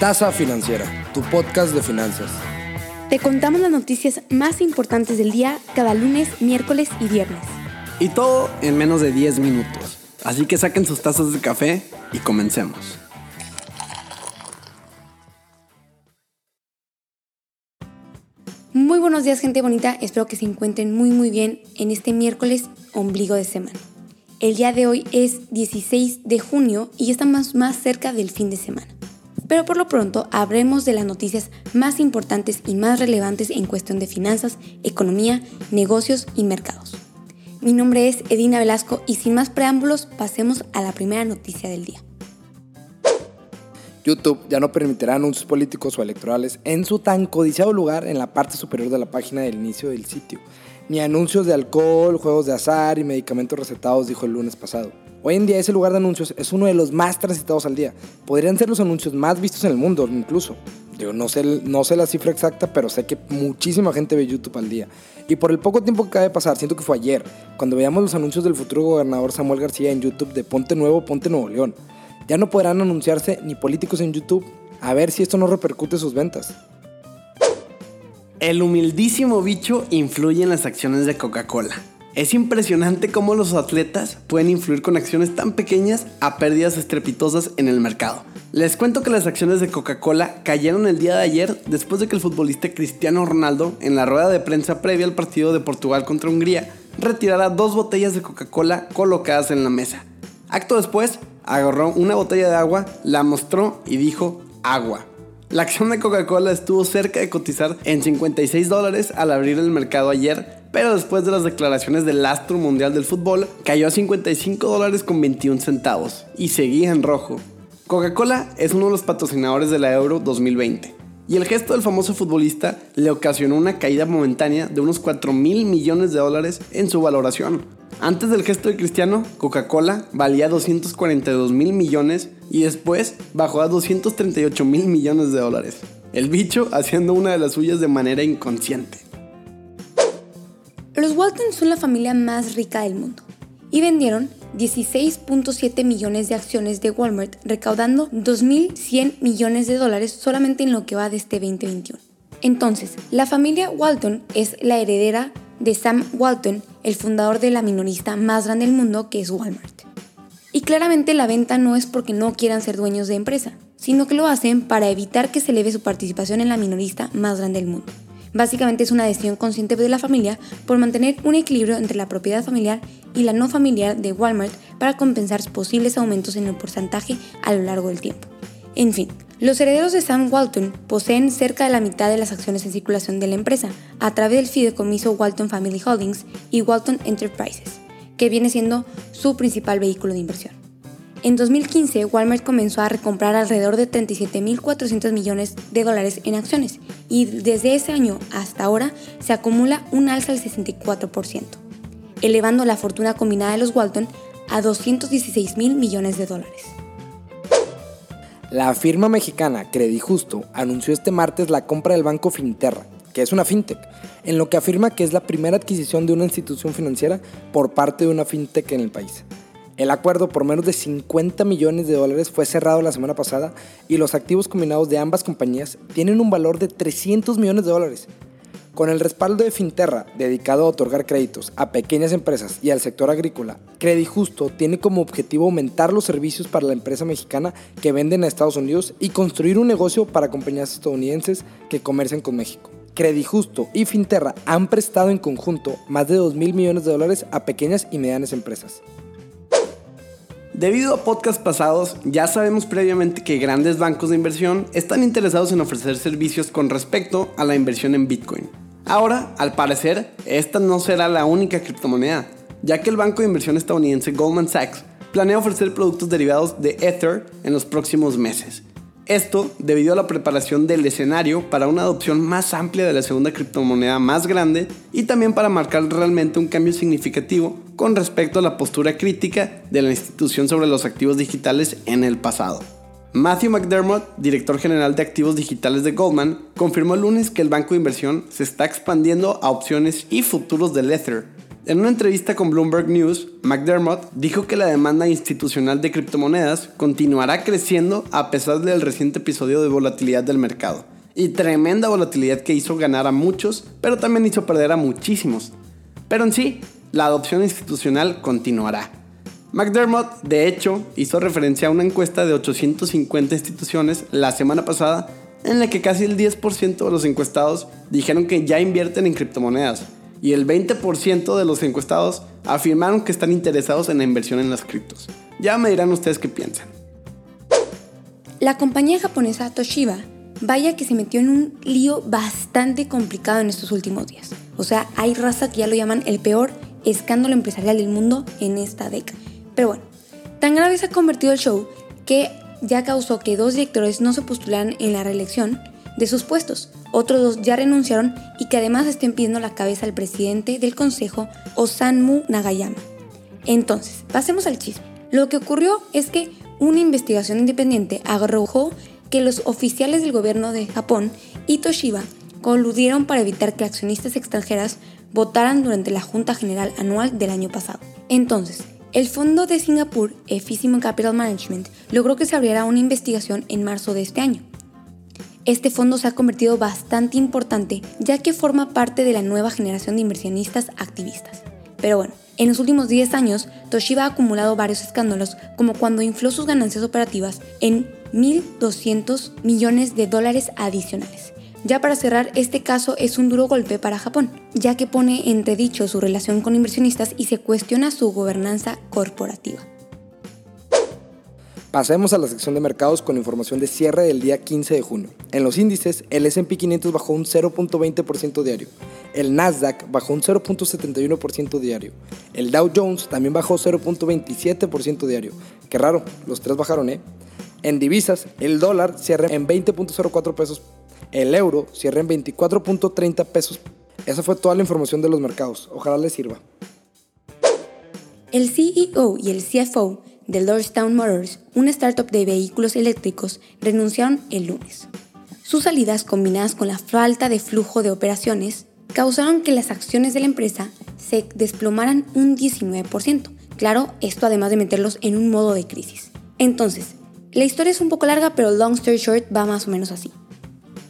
Tasa Financiera, tu podcast de finanzas. Te contamos las noticias más importantes del día cada lunes, miércoles y viernes. Y todo en menos de 10 minutos. Así que saquen sus tazas de café y comencemos. Muy buenos días gente bonita, espero que se encuentren muy muy bien en este miércoles ombligo de semana. El día de hoy es 16 de junio y ya estamos más cerca del fin de semana. Pero por lo pronto habremos de las noticias más importantes y más relevantes en cuestión de finanzas, economía, negocios y mercados. Mi nombre es Edina Velasco y sin más preámbulos pasemos a la primera noticia del día. YouTube ya no permitirá anuncios políticos o electorales en su tan codiciado lugar en la parte superior de la página del inicio del sitio, ni anuncios de alcohol, juegos de azar y medicamentos recetados, dijo el lunes pasado. Hoy en día ese lugar de anuncios es uno de los más transitados al día. Podrían ser los anuncios más vistos en el mundo incluso. Yo no sé, no sé la cifra exacta, pero sé que muchísima gente ve YouTube al día. Y por el poco tiempo que acaba de pasar, siento que fue ayer, cuando veíamos los anuncios del futuro gobernador Samuel García en YouTube de Ponte Nuevo, Ponte Nuevo León. Ya no podrán anunciarse ni políticos en YouTube. A ver si esto no repercute sus ventas. El humildísimo bicho influye en las acciones de Coca-Cola. Es impresionante cómo los atletas pueden influir con acciones tan pequeñas a pérdidas estrepitosas en el mercado. Les cuento que las acciones de Coca-Cola cayeron el día de ayer después de que el futbolista Cristiano Ronaldo, en la rueda de prensa previa al partido de Portugal contra Hungría, retirara dos botellas de Coca-Cola colocadas en la mesa. Acto después, agarró una botella de agua, la mostró y dijo agua. La acción de Coca-Cola estuvo cerca de cotizar en 56 dólares al abrir el mercado ayer, pero después de las declaraciones del astro mundial del fútbol, cayó a 55 dólares con 21 centavos y seguía en rojo. Coca-Cola es uno de los patrocinadores de la Euro 2020. Y el gesto del famoso futbolista le ocasionó una caída momentánea de unos 4 mil millones de dólares en su valoración. Antes del gesto de Cristiano, Coca-Cola valía 242 mil millones y después bajó a 238 mil millones de dólares. El bicho haciendo una de las suyas de manera inconsciente. Los Walton son la familia más rica del mundo y vendieron 16.7 millones de acciones de Walmart, recaudando 2.100 millones de dólares solamente en lo que va de este 2021. Entonces, la familia Walton es la heredera de Sam Walton, el fundador de la minorista más grande del mundo que es Walmart. Y claramente la venta no es porque no quieran ser dueños de empresa, sino que lo hacen para evitar que se eleve su participación en la minorista más grande del mundo. Básicamente es una decisión consciente de la familia por mantener un equilibrio entre la propiedad familiar y la no familiar de Walmart para compensar posibles aumentos en el porcentaje a lo largo del tiempo. En fin, los herederos de Sam Walton poseen cerca de la mitad de las acciones en circulación de la empresa a través del fideicomiso Walton Family Holdings y Walton Enterprises, que viene siendo su principal vehículo de inversión. En 2015, Walmart comenzó a recomprar alrededor de 37.400 millones de dólares en acciones y desde ese año hasta ahora se acumula un alza del 64%, elevando la fortuna combinada de los Walton a 216 mil millones de dólares. La firma mexicana Credijusto anunció este martes la compra del banco Finterra, que es una fintech, en lo que afirma que es la primera adquisición de una institución financiera por parte de una fintech en el país. El acuerdo por menos de 50 millones de dólares fue cerrado la semana pasada y los activos combinados de ambas compañías tienen un valor de 300 millones de dólares. Con el respaldo de Finterra, dedicado a otorgar créditos a pequeñas empresas y al sector agrícola, Credijusto tiene como objetivo aumentar los servicios para la empresa mexicana que venden a Estados Unidos y construir un negocio para compañías estadounidenses que comercian con México. Credijusto y Finterra han prestado en conjunto más de 2 mil millones de dólares a pequeñas y medianas empresas. Debido a podcasts pasados, ya sabemos previamente que grandes bancos de inversión están interesados en ofrecer servicios con respecto a la inversión en Bitcoin. Ahora, al parecer, esta no será la única criptomoneda, ya que el banco de inversión estadounidense Goldman Sachs planea ofrecer productos derivados de Ether en los próximos meses. Esto debido a la preparación del escenario para una adopción más amplia de la segunda criptomoneda más grande y también para marcar realmente un cambio significativo con respecto a la postura crítica de la institución sobre los activos digitales en el pasado. Matthew McDermott, director general de activos digitales de Goldman, confirmó el lunes que el banco de inversión se está expandiendo a opciones y futuros del Ether. En una entrevista con Bloomberg News, McDermott dijo que la demanda institucional de criptomonedas continuará creciendo a pesar del reciente episodio de volatilidad del mercado. Y tremenda volatilidad que hizo ganar a muchos, pero también hizo perder a muchísimos. Pero en sí, la adopción institucional continuará. McDermott, de hecho, hizo referencia a una encuesta de 850 instituciones la semana pasada en la que casi el 10% de los encuestados dijeron que ya invierten en criptomonedas y el 20% de los encuestados afirmaron que están interesados en la inversión en las criptos. Ya me dirán ustedes qué piensan. La compañía japonesa Toshiba, vaya que se metió en un lío bastante complicado en estos últimos días. O sea, hay raza que ya lo llaman el peor escándalo empresarial del mundo en esta década. Pero bueno, tan grave se ha convertido el show que ya causó que dos directores no se postularan en la reelección de sus puestos. Otros dos ya renunciaron y que además estén pidiendo la cabeza al presidente del consejo, Osanmu Nagayama. Entonces, pasemos al chisme. Lo que ocurrió es que una investigación independiente arrojó que los oficiales del gobierno de Japón y Toshiba coludieron para evitar que accionistas extranjeras votaran durante la Junta General Anual del año pasado. Entonces, el fondo de Singapur, Efficient Capital Management, logró que se abriera una investigación en marzo de este año. Este fondo se ha convertido bastante importante ya que forma parte de la nueva generación de inversionistas activistas. Pero bueno, en los últimos 10 años, Toshiba ha acumulado varios escándalos, como cuando infló sus ganancias operativas en 1.200 millones de dólares adicionales. Ya para cerrar, este caso es un duro golpe para Japón, ya que pone entredicho su relación con inversionistas y se cuestiona su gobernanza corporativa. Pasemos a la sección de mercados con información de cierre del día 15 de junio. En los índices, el SP 500 bajó un 0.20% diario, el Nasdaq bajó un 0.71% diario, el Dow Jones también bajó 0.27% diario. Qué raro, los tres bajaron, ¿eh? En divisas, el dólar cierra en 20.04 pesos, el euro cierra en 24.30 pesos. Esa fue toda la información de los mercados. Ojalá les sirva. El CEO y el CFO de Lordstown Motors, una startup de vehículos eléctricos, renunciaron el lunes. Sus salidas, combinadas con la falta de flujo de operaciones, causaron que las acciones de la empresa se desplomaran un 19%. Claro, esto además de meterlos en un modo de crisis. Entonces, la historia es un poco larga, pero long story short va más o menos así.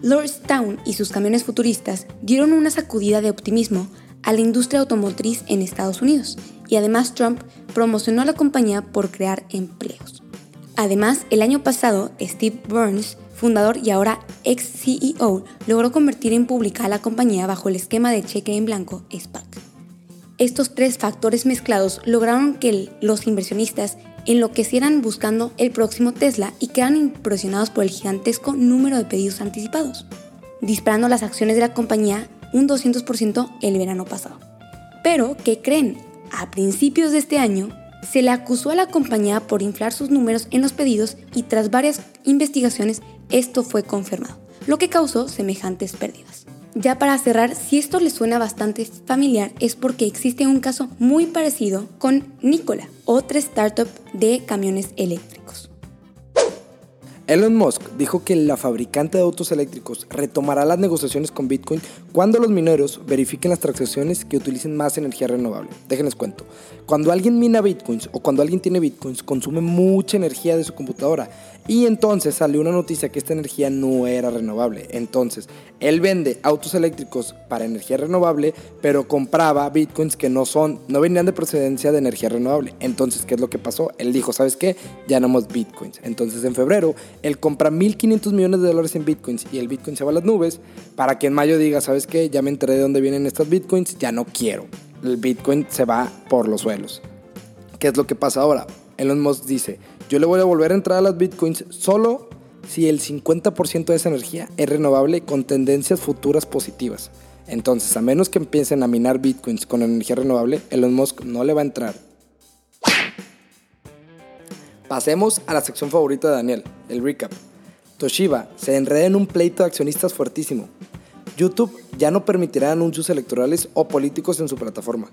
Lordstown y sus camiones futuristas dieron una sacudida de optimismo a la industria automotriz en Estados Unidos y además Trump promocionó a la compañía por crear empleos. Además, el año pasado, Steve Burns, fundador y ahora ex CEO, logró convertir en pública a la compañía bajo el esquema de cheque en blanco SPAC. Estos tres factores mezclados lograron que los inversionistas enloquecieran buscando el próximo Tesla y quedaran impresionados por el gigantesco número de pedidos anticipados, disparando las acciones de la compañía un 200% el verano pasado. Pero, ¿qué creen? A principios de este año, se le acusó a la compañía por inflar sus números en los pedidos y tras varias investigaciones esto fue confirmado, lo que causó semejantes pérdidas. Ya para cerrar, si esto les suena bastante familiar es porque existe un caso muy parecido con Nikola, otra startup de camiones eléctricos. Elon Musk dijo que la fabricante de autos eléctricos retomará las negociaciones con Bitcoin cuando los mineros verifiquen las transacciones que utilicen más energía renovable. Déjenles cuento. Cuando alguien mina Bitcoins o cuando alguien tiene Bitcoins, consume mucha energía de su computadora y entonces salió una noticia que esta energía no era renovable. Entonces, él vende autos eléctricos para energía renovable, pero compraba bitcoins que no son, no venían de procedencia de energía renovable. Entonces, ¿qué es lo que pasó? Él dijo, ¿sabes qué? Ya no más bitcoins. Entonces, en febrero, él compra 1.500 millones de dólares en bitcoins y el bitcoin se va a las nubes para que en mayo diga, ¿sabes qué? Ya me enteré de dónde vienen estas bitcoins, ya no quiero. El bitcoin se va por los suelos. ¿Qué es lo que pasa ahora? Elon Musk dice, yo le voy a volver a entrar a las bitcoins solo si el 50% de esa energía es renovable con tendencias futuras positivas. Entonces, a menos que empiecen a minar bitcoins con energía renovable, Elon Musk no le va a entrar. Pasemos a la sección favorita de Daniel, el recap. Toshiba se enreda en un pleito de accionistas fuertísimo. YouTube ya no permitirá anuncios electorales o políticos en su plataforma.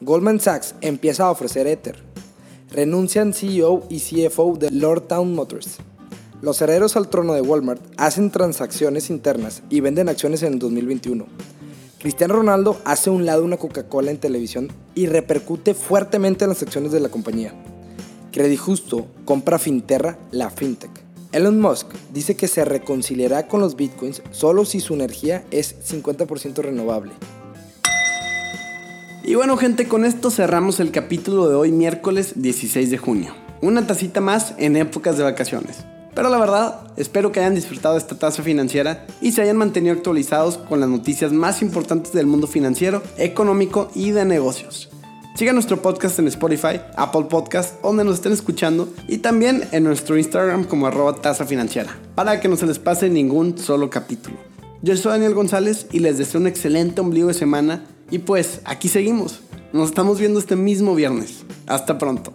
Goldman Sachs empieza a ofrecer Ether. Renuncian CEO y CFO de Lordstown Motors. Los herederos al trono de Walmart hacen transacciones internas y venden acciones en el 2021. Cristiano Ronaldo hace un lado una Coca-Cola en televisión y repercute fuertemente en las acciones de la compañía. Credijusto compra Finterra, la fintech. Elon Musk dice que se reconciliará con los bitcoins solo si su energía es 50% renovable. Y bueno gente, con esto cerramos el capítulo de hoy miércoles 16 de junio. Una tacita más en épocas de vacaciones. Pero la verdad, espero que hayan disfrutado esta tasa financiera y se hayan mantenido actualizados con las noticias más importantes del mundo financiero, económico y de negocios. Sigan nuestro podcast en Spotify, Apple Podcast, donde nos estén escuchando, y también en nuestro Instagram como arroba tasa financiera, para que no se les pase ningún solo capítulo. Yo soy Daniel González y les deseo un excelente ombligo de semana, y pues aquí seguimos. Nos estamos viendo este mismo viernes. Hasta pronto.